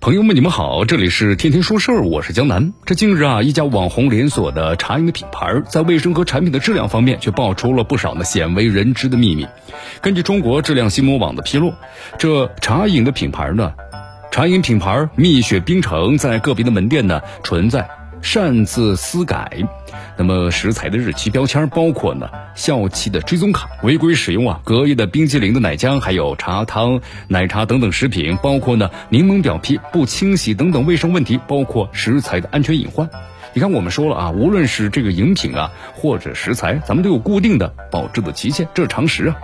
朋友们，你们好，这里是天天说事儿，我是江南。这近日啊，一家网红连锁的茶饮的品牌，在卫生和产品的质量方面，却爆出了不少呢鲜为人知的秘密。根据中国质量新闻网的披露，这茶饮的品牌呢，茶饮品牌蜜雪冰城在个别的门店呢存在擅自私改。那么食材的日期标签包括呢效期的追踪卡，违规使用啊隔夜的冰激凌的奶浆，还有茶汤、奶茶等等食品，包括呢柠檬表皮不清洗等等卫生问题，包括食材的安全隐患。你看我们说了啊，无论是这个饮品啊或者食材，咱们都有固定的保质的期限，这是常识啊。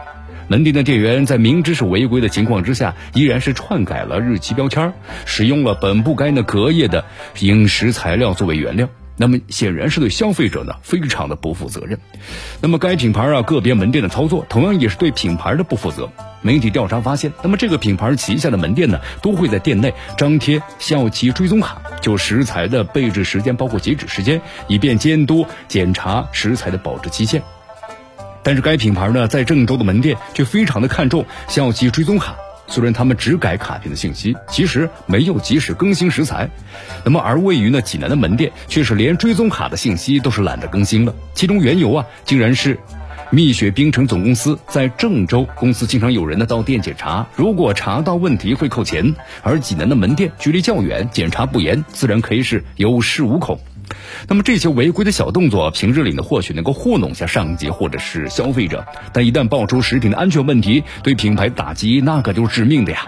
门店的店员在明知是违规的情况之下，依然是篡改了日期标签，使用了本不该呢隔夜的饮食材料作为原料。那么显然是对消费者呢非常的不负责任。那么该品牌啊个别门店的操作，同样也是对品牌的不负责。媒体调查发现，那么这个品牌旗下的门店呢，都会在店内张贴效期追踪卡，就食材的备制时间，包括截止时间，以便监督检查食材的保质期限。但是该品牌呢，在郑州的门店却非常的看重效期追踪卡。虽然他们只改卡片的信息，其实没有及时更新食材。那么，而位于呢济南的门店却是连追踪卡的信息都是懒得更新了。其中缘由啊，竟然是蜜雪冰城总公司在郑州公司经常有人呢到店检查，如果查到问题会扣钱，而济南的门店距离较远，检查不严，自然可以是有恃无恐。那么这些违规的小动作，平日里呢或许能够糊弄下上级或者是消费者，但一旦爆出食品的安全问题，对品牌打击那可就是致命的呀。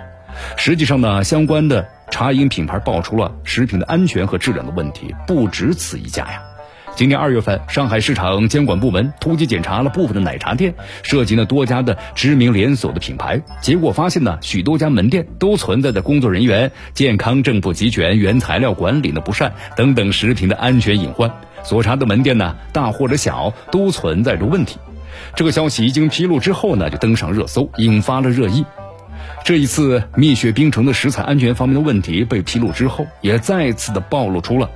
实际上呢，相关的茶饮品牌爆出了食品的安全和质量的问题，不止此一家呀。今年二月份，上海市场监管部门突击检查了部分的奶茶店，涉及了多家的知名连锁的品牌。结果发现呢，许多家门店都存在着工作人员健康证不齐全、原材料管理的不善等等食品的安全隐患。所查的门店呢，大或者小，都存在着问题。这个消息一经披露之后呢，就登上热搜，引发了热议。这一次蜜雪冰城的食材安全方面的问题被披露之后，也再次的暴露出了。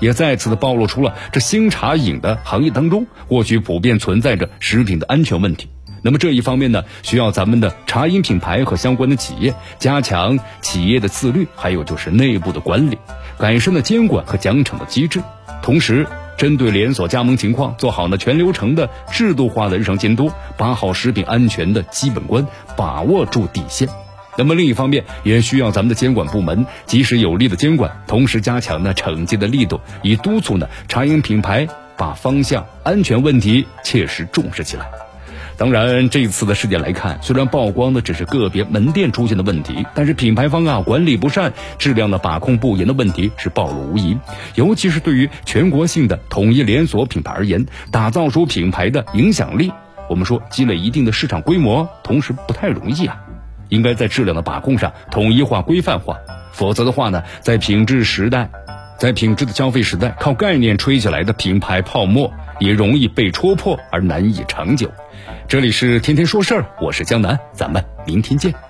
也再次的暴露出了这新茶饮的行业当中，或许普遍存在着食品的安全问题。那么这一方面呢，需要咱们的茶饮品牌和相关的企业加强企业的自律，还有就是内部的管理，改善的监管和奖惩的机制。同时，针对连锁加盟情况，做好呢全流程的制度化的日常监督，把好食品安全的基本关，把握住底线。那么另一方面，也需要咱们的监管部门及时有力的监管，同时加强呢惩戒的力度，以督促呢茶饮品牌把方向安全问题切实重视起来。当然，这次的事件来看，虽然曝光的只是个别门店出现的问题，但是品牌方啊管理不善、质量的把控不严的问题是暴露无遗。尤其是对于全国性的统一连锁品牌而言，打造出品牌的影响力，我们说积累一定的市场规模，同时不太容易啊。应该在质量的把控上统一化、规范化，否则的话呢，在品质时代，在品质的消费时代，靠概念吹起来的品牌泡沫也容易被戳破而难以长久。这里是天天说事儿，我是江南，咱们明天见。